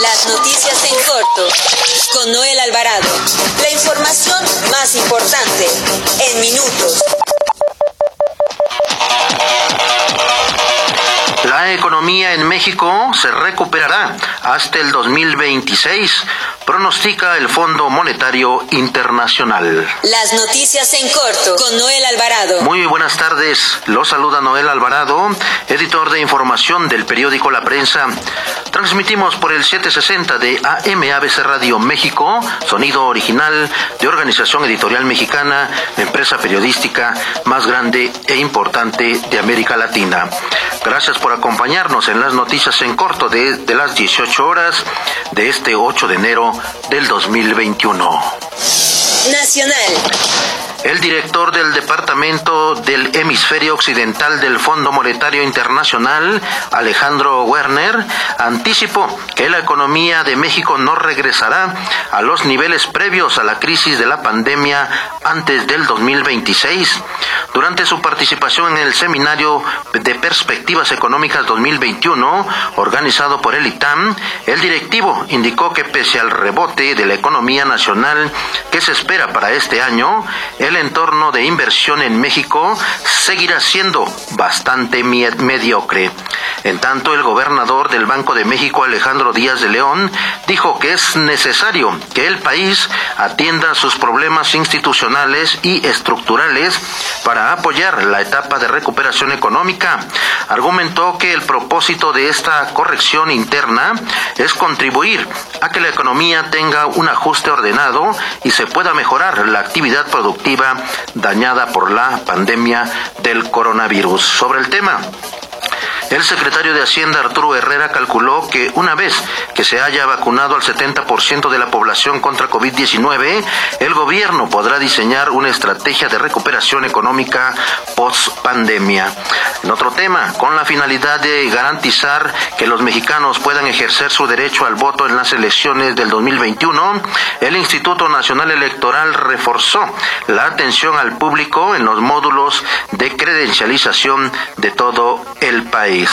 Las noticias en corto con Noel Alvarado. La información más importante en minutos. La economía en México se recuperará hasta el 2026 pronostica el Fondo Monetario Internacional. Las noticias en corto con Noel Alvarado. Muy buenas tardes, lo saluda Noel Alvarado, editor de información del periódico La Prensa. Transmitimos por el 760 de AMABC Radio México, sonido original de Organización Editorial Mexicana, empresa periodística más grande e importante de América Latina. Gracias por acompañarnos en las noticias en corto de, de las 18 horas de este 8 de enero del 2021. Nacional. El director del Departamento del Hemisferio Occidental del Fondo Monetario Internacional, Alejandro Werner, anticipó que la economía de México no regresará a los niveles previos a la crisis de la pandemia antes del 2026. Durante su participación en el seminario de Perspectivas Económicas 2021, organizado por el ITAM, el directivo indicó que pese al rebote de la economía nacional que se espera para este año, el entorno de inversión en México seguirá siendo bastante mediocre. En tanto, el gobernador del Banco de México, Alejandro Díaz de León, dijo que es necesario que el país atienda sus problemas institucionales y estructurales para apoyar la etapa de recuperación económica. Argumentó que el propósito de esta corrección interna es contribuir a que la economía tenga un ajuste ordenado y se pueda mejorar la actividad productiva dañada por la pandemia del coronavirus. Sobre el tema, el secretario de Hacienda Arturo Herrera calculó que una vez que se haya vacunado al 70% de la población contra COVID-19, el gobierno podrá diseñar una estrategia de recuperación económica post pandemia. En otro tema, con la finalidad de garantizar que los mexicanos puedan ejercer su derecho al voto en las elecciones del 2021, el Instituto Nacional Electoral reforzó la atención al público en los módulos de credencialización de todo el país.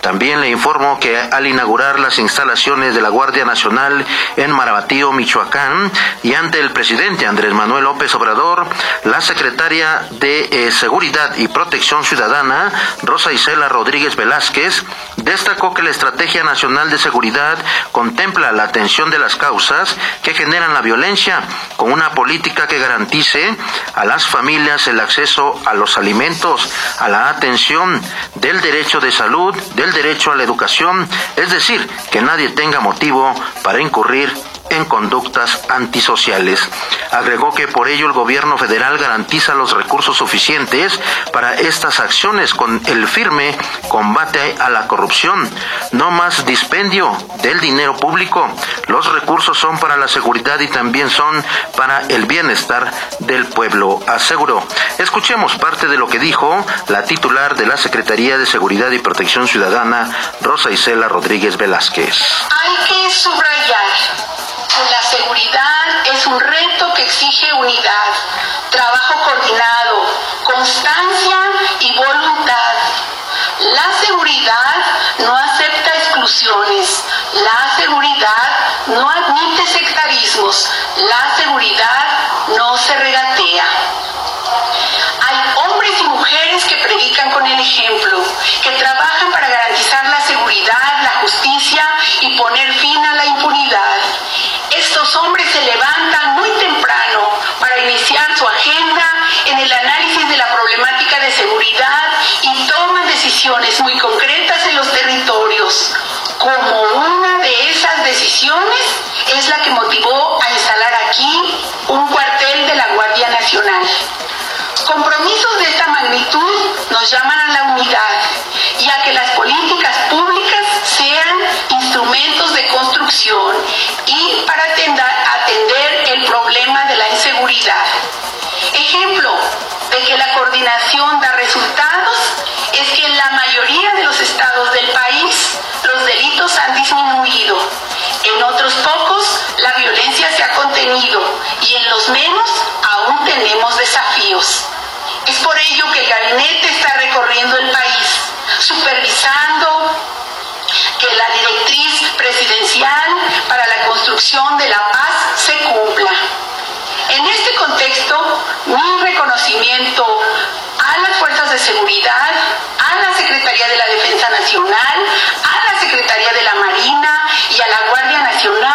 También le informo que al inaugurar las instalaciones de la Guardia Nacional en Marabatío, Michoacán, y ante el presidente Andrés Manuel López Obrador, la secretaria de eh, Seguridad y Protección Ciudadana, Rosa Isela Rodríguez Velázquez, destacó que la Estrategia Nacional de Seguridad contempla la atención de las causas que generan la violencia con una política que garantice a las familias el acceso a los alimentos, a la atención del derecho de salud, del derecho a la educación, es decir, que nadie tenga motivo para incurrir en conductas antisociales. Agregó que por ello el gobierno federal garantiza los recursos suficientes para estas acciones con el firme combate a la corrupción. No más dispendio del dinero público. Los recursos son para la seguridad y también son para el bienestar del pueblo, aseguró. Escuchemos parte de lo que dijo la titular de la Secretaría de Seguridad y Protección Ciudadana, Rosa Isela Rodríguez Velázquez. Hay que subrayar la seguridad es un reto que exige unidad, trabajo coordinado, constancia y voluntad. La seguridad no acepta exclusiones, la seguridad no admite sectarismos, la seguridad no se regatea. Hay hombres y mujeres que predican con el ejemplo, que trabajan para garantizar la seguridad, la justicia y poner fin a la impunidad estos hombres se levantan muy temprano para iniciar su agenda en el análisis de la problemática de seguridad y toman decisiones muy concretas en los territorios. Como una de esas decisiones es la que motivó a instalar aquí un cuartel de la Guardia Nacional. Compromisos de esta magnitud nos llaman a la unidad Es por ello que el gabinete está recorriendo el país, supervisando que la directriz presidencial para la construcción de la paz se cumpla. En este contexto, mi reconocimiento a las fuerzas de seguridad, a la Secretaría de la Defensa Nacional, a la Secretaría de la Marina y a la Guardia Nacional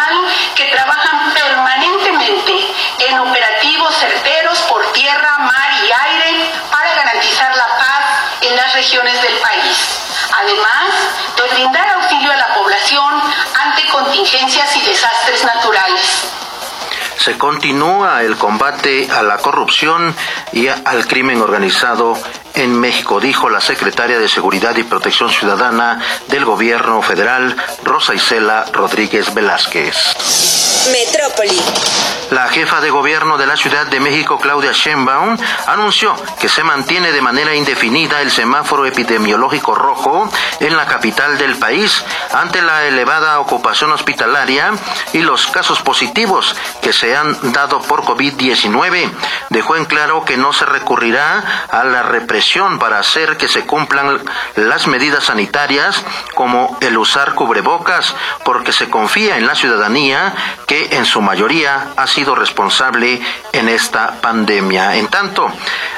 regiones del país. Además de brindar auxilio a la población ante contingencias y desastres naturales se continúa el combate a la corrupción y al crimen organizado en México, dijo la secretaria de Seguridad y Protección Ciudadana del Gobierno Federal, Rosa Isela Rodríguez Velázquez. Metrópoli. La jefa de gobierno de la Ciudad de México, Claudia Sheinbaum, anunció que se mantiene de manera indefinida el semáforo epidemiológico rojo en la capital del país ante la elevada ocupación hospitalaria y los casos positivos que se han dado por COVID-19. Dejó en claro que no se recurrirá a la represión para hacer que se cumplan las medidas sanitarias como el usar cubrebocas, porque se confía en la ciudadanía en su mayoría ha sido responsable en esta pandemia. En tanto,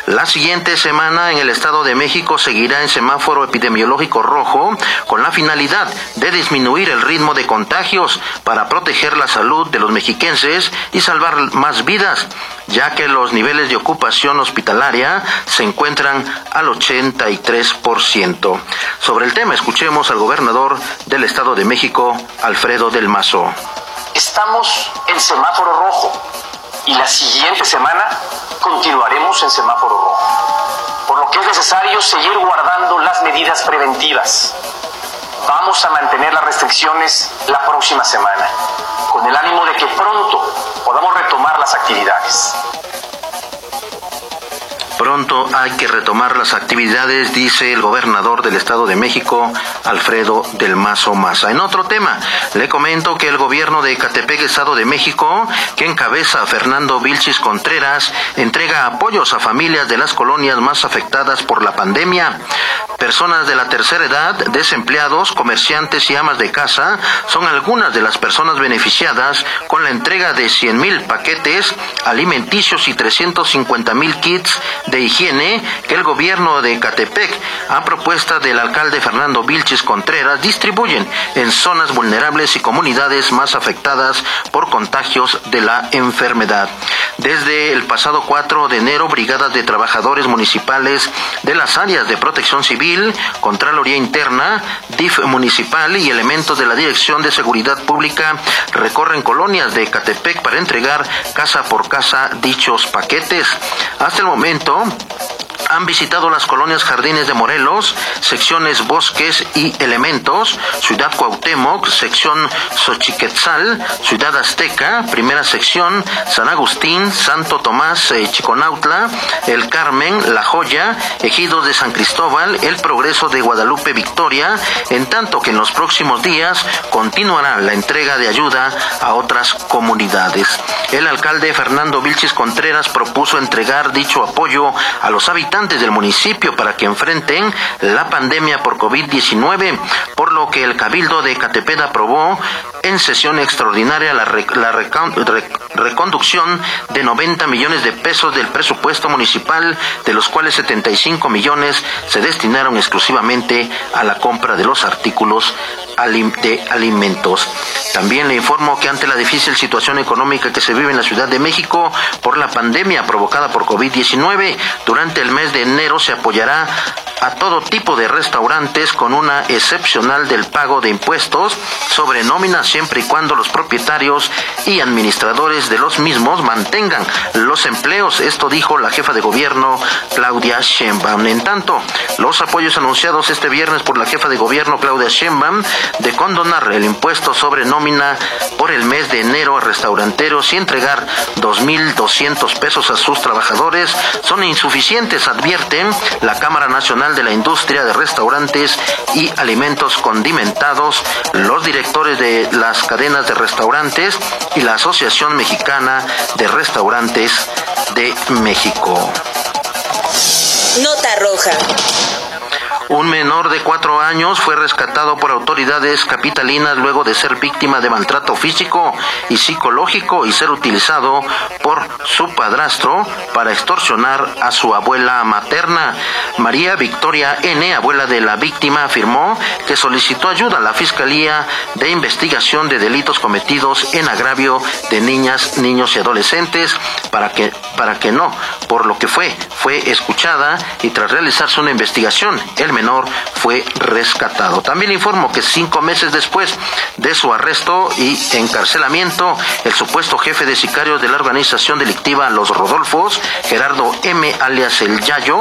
la siguiente semana en el Estado de México seguirá en semáforo epidemiológico rojo con la finalidad de disminuir el ritmo de contagios para proteger la salud de los mexiquenses y salvar más vidas, ya que los niveles de ocupación hospitalaria se encuentran al 83%. Sobre el tema escuchemos al gobernador del Estado de México, Alfredo del Mazo. Estamos en semáforo rojo y la siguiente semana continuaremos en semáforo rojo, por lo que es necesario seguir guardando las medidas preventivas. Vamos a mantener las restricciones la próxima semana, con el ánimo de que pronto podamos retomar las actividades. Pronto hay que retomar las actividades, dice el gobernador del Estado de México, Alfredo del Mazo Maza. En otro tema, le comento que el gobierno de Ecatepec, Estado de México, que encabeza a Fernando Vilchis Contreras, entrega apoyos a familias de las colonias más afectadas por la pandemia. Personas de la tercera edad, desempleados, comerciantes y amas de casa son algunas de las personas beneficiadas con la entrega de 100 mil paquetes alimenticios y 350 mil kits de higiene que el gobierno de Catepec, a propuesta del alcalde Fernando Vilches Contreras, distribuyen en zonas vulnerables y comunidades más afectadas por contagios de la enfermedad. Desde el pasado 4 de enero, brigadas de trabajadores municipales de las áreas de protección civil, Contraloría Interna, DIF municipal y elementos de la Dirección de Seguridad Pública recorren colonias de Catepec para entregar casa por casa dichos paquetes. Hasta el momento, han visitado las colonias Jardines de Morelos, secciones Bosques y Elementos, Ciudad Cuauhtémoc, sección Xochiquetzal, Ciudad Azteca, primera sección, San Agustín, Santo Tomás, eh, Chiconautla, El Carmen, La Joya, Ejidos de San Cristóbal, El Progreso de Guadalupe Victoria, en tanto que en los próximos días continuará la entrega de ayuda a otras comunidades. El alcalde Fernando Vilchis Contreras propuso entregar dicho apoyo a los habitantes del municipio para que enfrenten la pandemia por COVID-19, por lo que el Cabildo de Catepec aprobó en sesión extraordinaria la, reconducción de 90 millones de pesos del presupuesto municipal, de los cuales 75 millones se destinaron exclusivamente a la compra de los artículos de alimentos. También le informo que ante la difícil situación económica que se vive en la Ciudad de México por la pandemia provocada por COVID-19, durante el mes de enero se apoyará a todo tipo de restaurantes con una excepcional del pago de impuestos sobre nóminas siempre y cuando los propietarios y administradores de los mismos mantengan los empleos. Esto dijo la jefa de gobierno Claudia Sheinbaum. En tanto, los apoyos anunciados este viernes por la jefa de gobierno Claudia Sheinbaum de condonar el impuesto sobre nómina por el mes de enero a restauranteros y entregar 2.200 pesos a sus trabajadores son insuficientes, advierten la Cámara Nacional de la Industria de Restaurantes y Alimentos Condimentados, los directores de las cadenas de restaurantes y la Asociación Mexicana de Restaurantes de México. Nota roja. Un menor de cuatro años fue rescatado por autoridades capitalinas luego de ser víctima de maltrato físico y psicológico y ser utilizado por su padrastro para extorsionar a su abuela materna. María Victoria N., abuela de la víctima, afirmó que solicitó ayuda a la Fiscalía de Investigación de Delitos Cometidos en agravio de niñas, niños y adolescentes para que, para que no, por lo que fue, fue escuchada y tras realizarse una investigación, el fue rescatado. También informó que cinco meses después de su arresto y encarcelamiento, el supuesto jefe de sicarios de la organización delictiva Los Rodolfos, Gerardo M. alias El Yayo,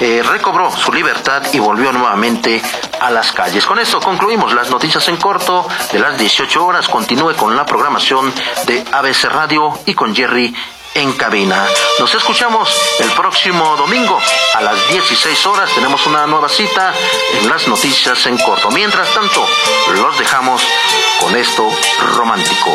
eh, recobró su libertad y volvió nuevamente a las calles. Con esto concluimos las noticias en corto de las 18 horas. Continúe con la programación de ABC Radio y con Jerry en cabina. Nos escuchamos el próximo domingo a las 16 horas. Tenemos una nueva cita en las noticias en corto. Mientras tanto, los dejamos con esto romántico.